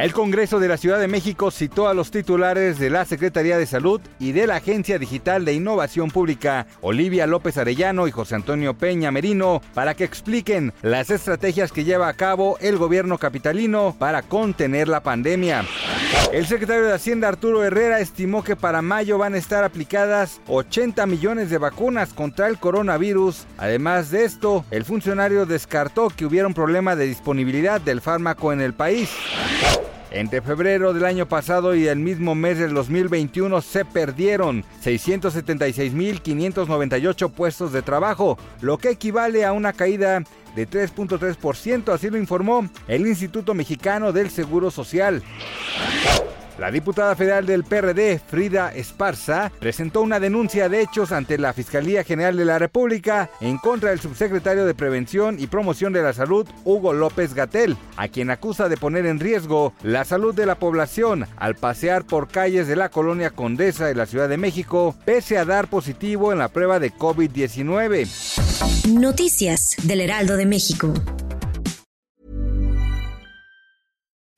El Congreso de la Ciudad de México citó a los titulares de la Secretaría de Salud y de la Agencia Digital de Innovación Pública, Olivia López Arellano y José Antonio Peña Merino, para que expliquen las estrategias que lleva a cabo el gobierno capitalino para contener la pandemia. El secretario de Hacienda Arturo Herrera estimó que para mayo van a estar aplicadas 80 millones de vacunas contra el coronavirus. Además de esto, el funcionario descartó que hubiera un problema de disponibilidad del fármaco en el país. Entre febrero del año pasado y el mismo mes del 2021 se perdieron 676.598 puestos de trabajo, lo que equivale a una caída de 3.3%, así lo informó el Instituto Mexicano del Seguro Social. La diputada federal del PRD, Frida Esparza, presentó una denuncia de hechos ante la Fiscalía General de la República en contra del subsecretario de Prevención y Promoción de la Salud, Hugo López Gatel, a quien acusa de poner en riesgo la salud de la población al pasear por calles de la colonia Condesa de la Ciudad de México, pese a dar positivo en la prueba de COVID-19. Noticias del Heraldo de México.